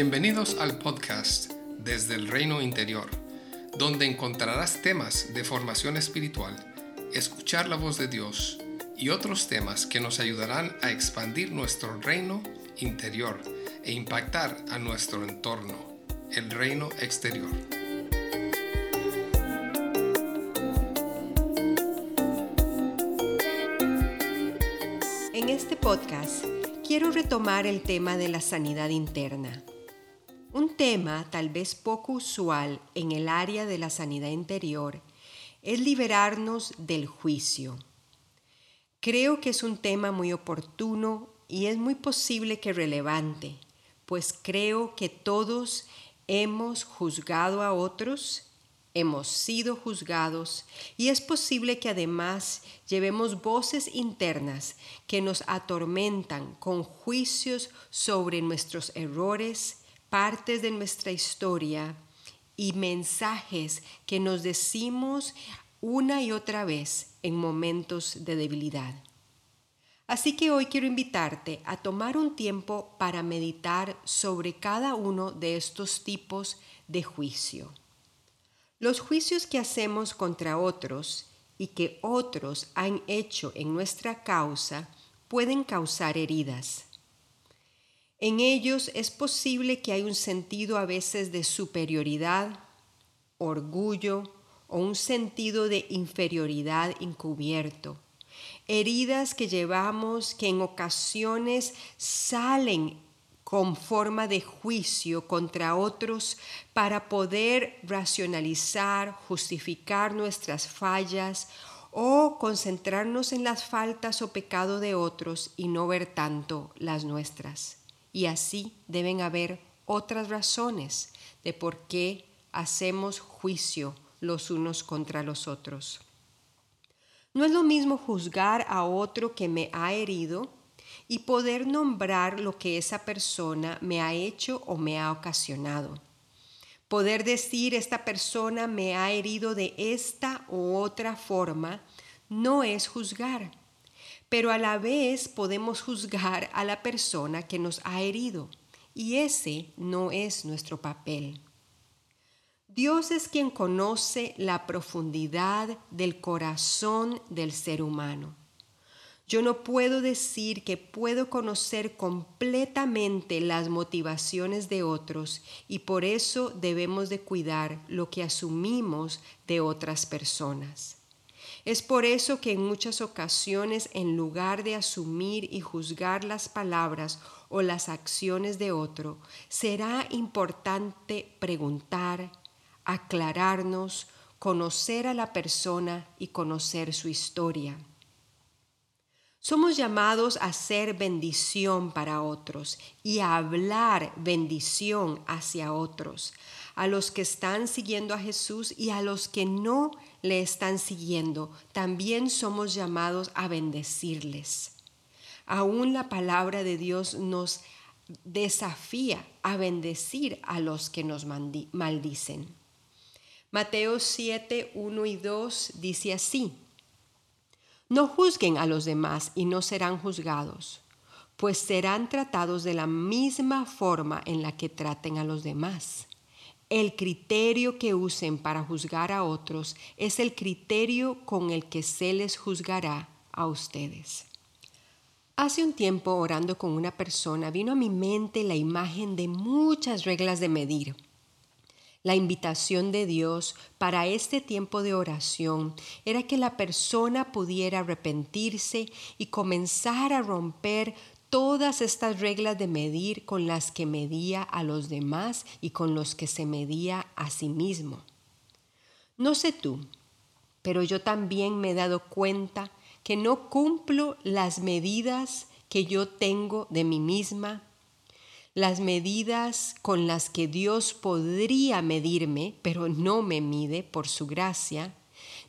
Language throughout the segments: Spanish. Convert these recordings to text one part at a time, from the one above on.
Bienvenidos al podcast Desde el Reino Interior, donde encontrarás temas de formación espiritual, escuchar la voz de Dios y otros temas que nos ayudarán a expandir nuestro reino interior e impactar a nuestro entorno, el reino exterior. En este podcast quiero retomar el tema de la sanidad interna. Un tema tal vez poco usual en el área de la sanidad interior es liberarnos del juicio. Creo que es un tema muy oportuno y es muy posible que relevante, pues creo que todos hemos juzgado a otros, hemos sido juzgados y es posible que además llevemos voces internas que nos atormentan con juicios sobre nuestros errores, partes de nuestra historia y mensajes que nos decimos una y otra vez en momentos de debilidad. Así que hoy quiero invitarte a tomar un tiempo para meditar sobre cada uno de estos tipos de juicio. Los juicios que hacemos contra otros y que otros han hecho en nuestra causa pueden causar heridas. En ellos es posible que hay un sentido a veces de superioridad, orgullo o un sentido de inferioridad encubierto. Heridas que llevamos que en ocasiones salen con forma de juicio contra otros para poder racionalizar, justificar nuestras fallas o concentrarnos en las faltas o pecado de otros y no ver tanto las nuestras y así deben haber otras razones de por qué hacemos juicio los unos contra los otros. No es lo mismo juzgar a otro que me ha herido y poder nombrar lo que esa persona me ha hecho o me ha ocasionado. Poder decir esta persona me ha herido de esta u otra forma no es juzgar pero a la vez podemos juzgar a la persona que nos ha herido y ese no es nuestro papel. Dios es quien conoce la profundidad del corazón del ser humano. Yo no puedo decir que puedo conocer completamente las motivaciones de otros y por eso debemos de cuidar lo que asumimos de otras personas. Es por eso que en muchas ocasiones, en lugar de asumir y juzgar las palabras o las acciones de otro, será importante preguntar, aclararnos, conocer a la persona y conocer su historia. Somos llamados a ser bendición para otros y a hablar bendición hacia otros, a los que están siguiendo a Jesús y a los que no le están siguiendo, también somos llamados a bendecirles. Aún la palabra de Dios nos desafía a bendecir a los que nos maldicen. Mateo 7, 1 y 2 dice así, No juzguen a los demás y no serán juzgados, pues serán tratados de la misma forma en la que traten a los demás. El criterio que usen para juzgar a otros es el criterio con el que se les juzgará a ustedes. Hace un tiempo orando con una persona vino a mi mente la imagen de muchas reglas de medir. La invitación de Dios para este tiempo de oración era que la persona pudiera arrepentirse y comenzar a romper todas estas reglas de medir con las que medía a los demás y con los que se medía a sí mismo. No sé tú, pero yo también me he dado cuenta que no cumplo las medidas que yo tengo de mí misma, las medidas con las que Dios podría medirme, pero no me mide por su gracia,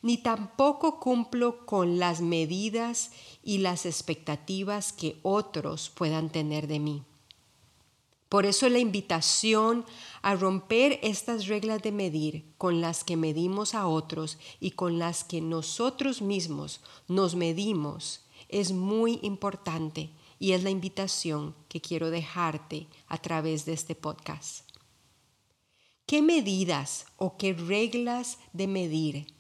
ni tampoco cumplo con las medidas y las expectativas que otros puedan tener de mí. Por eso la invitación a romper estas reglas de medir con las que medimos a otros y con las que nosotros mismos nos medimos es muy importante y es la invitación que quiero dejarte a través de este podcast. ¿Qué medidas o qué reglas de medir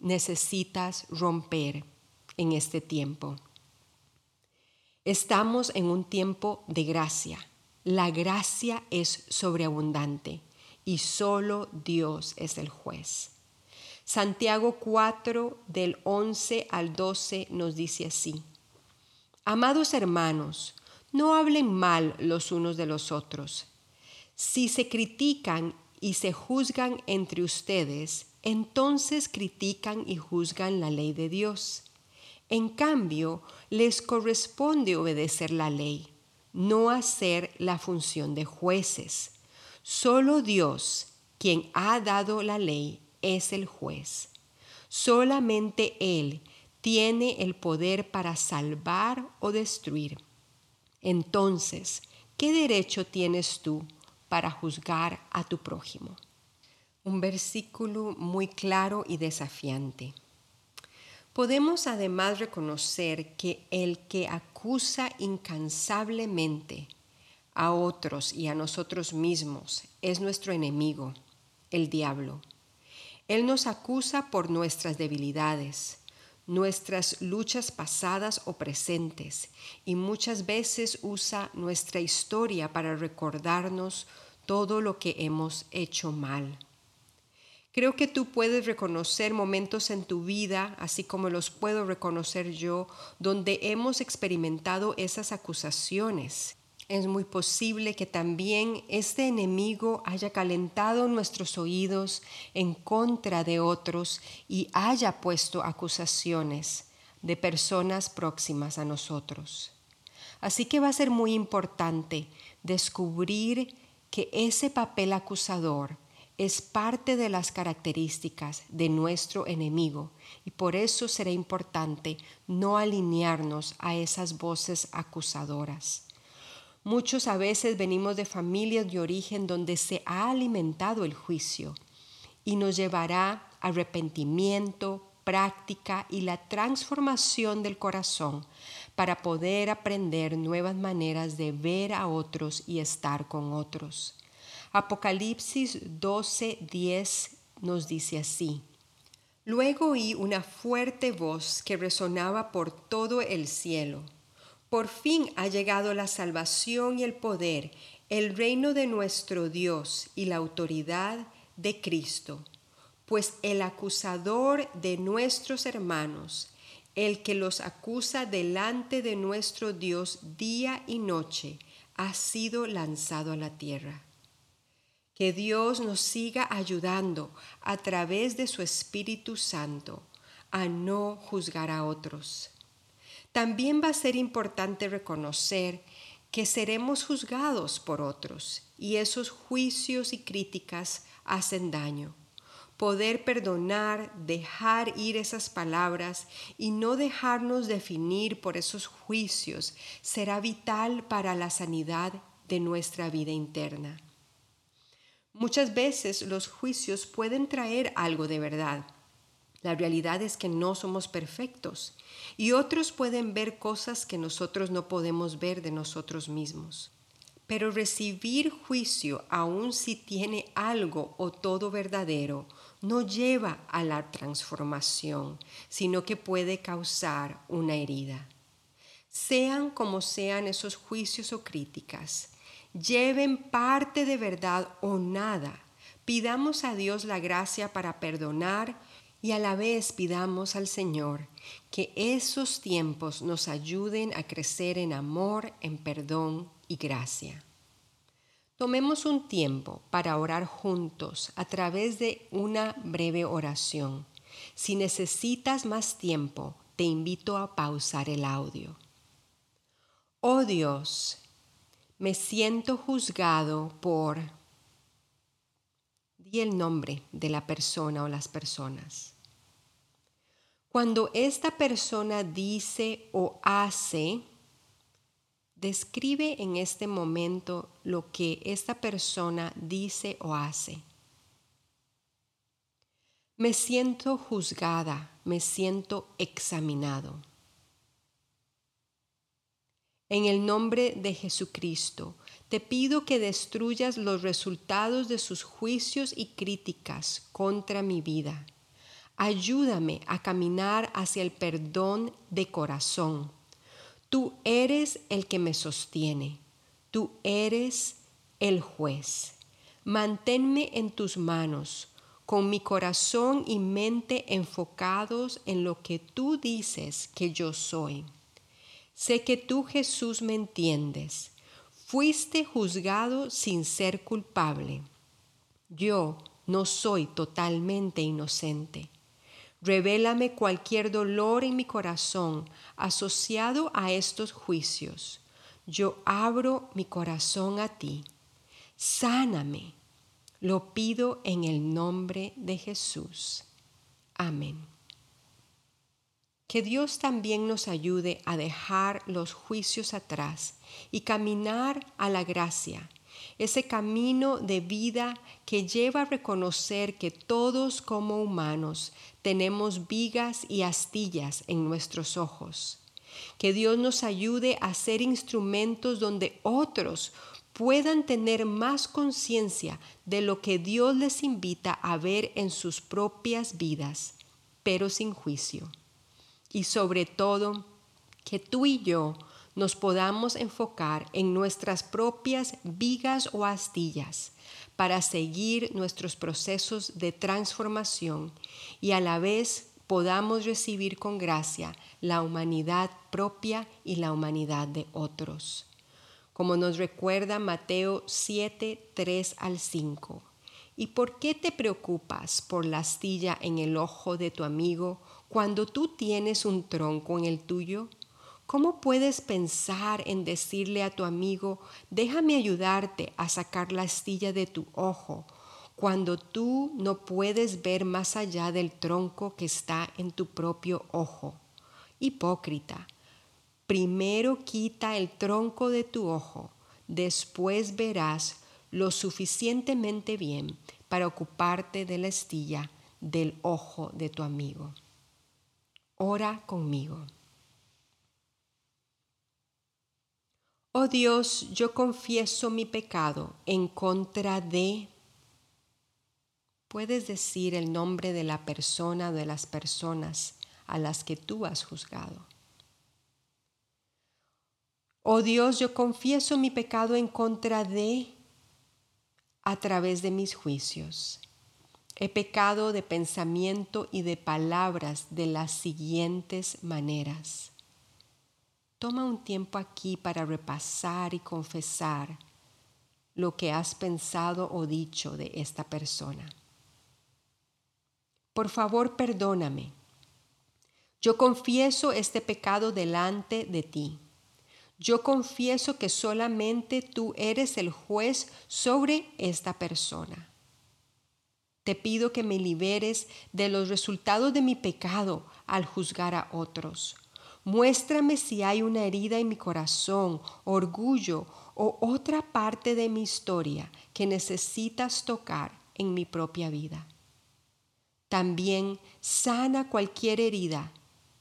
necesitas romper en este tiempo? Estamos en un tiempo de gracia. La gracia es sobreabundante y solo Dios es el juez. Santiago 4 del 11 al 12 nos dice así. Amados hermanos, no hablen mal los unos de los otros. Si se critican y se juzgan entre ustedes, entonces critican y juzgan la ley de Dios. En cambio, les corresponde obedecer la ley, no hacer la función de jueces. Solo Dios, quien ha dado la ley, es el juez. Solamente Él tiene el poder para salvar o destruir. Entonces, ¿qué derecho tienes tú para juzgar a tu prójimo? Un versículo muy claro y desafiante. Podemos además reconocer que el que acusa incansablemente a otros y a nosotros mismos es nuestro enemigo, el diablo. Él nos acusa por nuestras debilidades, nuestras luchas pasadas o presentes y muchas veces usa nuestra historia para recordarnos todo lo que hemos hecho mal. Creo que tú puedes reconocer momentos en tu vida, así como los puedo reconocer yo, donde hemos experimentado esas acusaciones es muy posible que también este enemigo haya calentado nuestros oídos en contra de otros y haya puesto acusaciones de personas próximas a nosotros. Así que va a ser muy importante descubrir que ese papel acusador es parte de las características de nuestro enemigo y por eso será importante no alinearnos a esas voces acusadoras. Muchos a veces venimos de familias de origen donde se ha alimentado el juicio y nos llevará arrepentimiento, práctica y la transformación del corazón para poder aprender nuevas maneras de ver a otros y estar con otros. Apocalipsis 12:10 nos dice así. Luego oí una fuerte voz que resonaba por todo el cielo por fin ha llegado la salvación y el poder, el reino de nuestro Dios y la autoridad de Cristo, pues el acusador de nuestros hermanos, el que los acusa delante de nuestro Dios día y noche, ha sido lanzado a la tierra. Que Dios nos siga ayudando a través de su Espíritu Santo a no juzgar a otros también va a ser importante reconocer que seremos juzgados por otros y esos juicios y críticas hacen daño. Poder perdonar, dejar ir esas palabras y no dejarnos definir por esos juicios será vital para la sanidad de nuestra vida interna. Muchas veces los juicios pueden traer algo de verdad, la realidad es que no somos perfectos y otros pueden ver cosas que nosotros no podemos ver de nosotros mismos. Pero recibir juicio, aun si tiene algo o todo verdadero, no lleva a la transformación, sino que puede causar una herida. Sean como sean esos juicios o críticas, lleven parte de verdad o nada. Pidamos a Dios la gracia para perdonar, y a la vez pidamos al Señor que esos tiempos nos ayuden a crecer en amor, en perdón y gracia. Tomemos un tiempo para orar juntos a través de una breve oración. Si necesitas más tiempo, te invito a pausar el audio. Oh Dios, me siento juzgado por Di el nombre de la persona o las personas. Cuando esta persona dice o hace, describe en este momento lo que esta persona dice o hace. Me siento juzgada, me siento examinado. En el nombre de Jesucristo, te pido que destruyas los resultados de sus juicios y críticas contra mi vida. Ayúdame a caminar hacia el perdón de corazón. Tú eres el que me sostiene. Tú eres el juez. Manténme en tus manos, con mi corazón y mente enfocados en lo que tú dices que yo soy. Sé que tú, Jesús, me entiendes Fuiste juzgado sin ser culpable. Yo no soy totalmente inocente. Revélame cualquier dolor en mi corazón asociado a estos juicios. Yo abro mi corazón a ti. Sáname. Lo pido en el nombre de Jesús. Amén. Que Dios también nos ayude a dejar los juicios atrás y caminar a la gracia, ese camino de vida que lleva a reconocer que todos como humanos tenemos vigas y astillas en nuestros ojos. Que Dios nos ayude a ser instrumentos donde otros puedan tener más conciencia de lo que Dios les invita a ver en sus propias vidas, pero sin juicio y sobre todo que tú y yo nos podamos enfocar en nuestras propias vigas o astillas para seguir nuestros procesos de transformación y a la vez podamos recibir con gracia la humanidad propia y la humanidad de otros. Como nos recuerda Mateo 7, 3 al 5. ¿Y por qué te preocupas por la astilla en el ojo de tu amigo cuando tú tienes un tronco en el tuyo, ¿cómo puedes pensar en decirle a tu amigo, déjame ayudarte a sacar la astilla de tu ojo, cuando tú no puedes ver más allá del tronco que está en tu propio ojo? Hipócrita, primero quita el tronco de tu ojo, después verás lo suficientemente bien para ocuparte de la astilla del ojo de tu amigo. Ora conmigo. Oh Dios, yo confieso mi pecado en contra de... Puedes decir el nombre de la persona o de las personas a las que tú has juzgado. Oh Dios, yo confieso mi pecado en contra de a través de mis juicios. He pecado de pensamiento y de palabras de las siguientes maneras. Toma un tiempo aquí para repasar y confesar lo que has pensado o dicho de esta persona. Por favor, perdóname. Yo confieso este pecado delante de ti. Yo confieso que solamente tú eres el juez sobre esta persona. Te pido que me liberes de los resultados de mi pecado al juzgar a otros. Muéstrame si hay una herida en mi corazón, orgullo o otra parte de mi historia que necesitas tocar en mi propia vida. También sana cualquier herida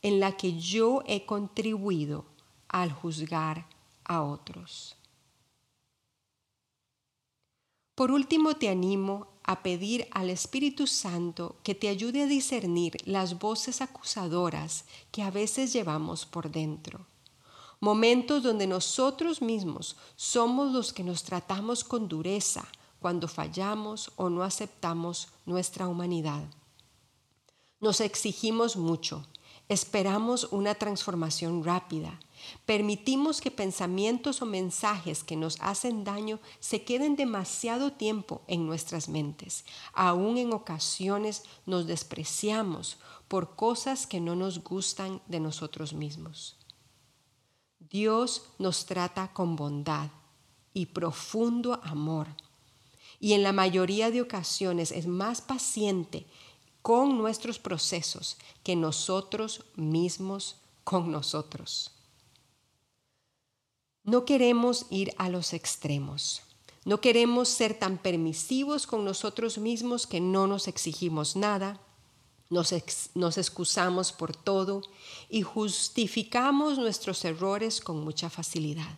en la que yo he contribuido al juzgar a otros. Por último, te animo a pedir al Espíritu Santo que te ayude a discernir las voces acusadoras que a veces llevamos por dentro. Momentos donde nosotros mismos somos los que nos tratamos con dureza cuando fallamos o no aceptamos nuestra humanidad. Nos exigimos mucho, esperamos una transformación rápida Permitimos que pensamientos o mensajes que nos hacen daño se queden demasiado tiempo en nuestras mentes. Aún en ocasiones nos despreciamos por cosas que no nos gustan de nosotros mismos. Dios nos trata con bondad y profundo amor. Y en la mayoría de ocasiones es más paciente con nuestros procesos que nosotros mismos con nosotros. No queremos ir a los extremos. No queremos ser tan permisivos con nosotros mismos que no nos exigimos nada. Nos, nos, excusamos por todo y justificamos nuestros errores con mucha facilidad.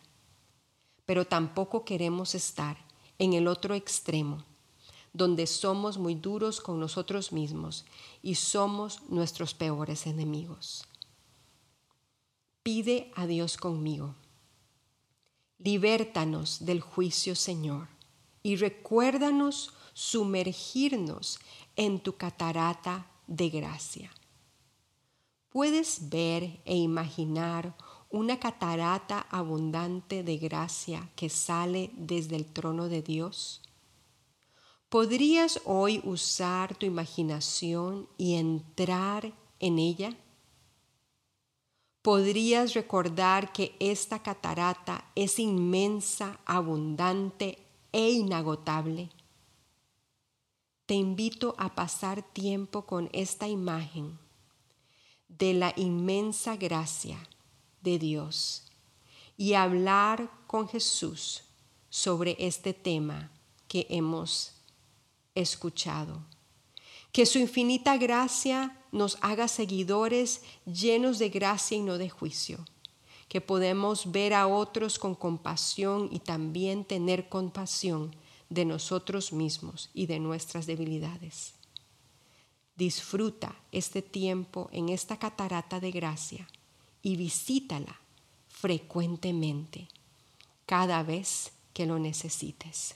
Pero tampoco queremos estar en el otro extremo, donde somos muy duros con nosotros mismos y somos nuestros peores enemigos. Pide a Dios conmigo. Libértanos del juicio, Señor, y recuérdanos sumergirnos en tu catarata de gracia. ¿Puedes ver e imaginar una catarata abundante de gracia que sale desde el trono de Dios? ¿Podrías hoy usar tu imaginación y entrar en ella? ¿Podrías recordar que esta catarata es inmensa, abundante e inagotable? Te invito a pasar tiempo con esta imagen de la inmensa gracia de Dios y hablar con Jesús sobre este tema que hemos escuchado. Que su infinita gracia nos haga seguidores llenos de gracia y no de juicio. Que podemos ver a otros con compasión y también tener compasión de nosotros mismos y de nuestras debilidades. Disfruta este tiempo en esta catarata de gracia y visítala frecuentemente cada vez que lo necesites.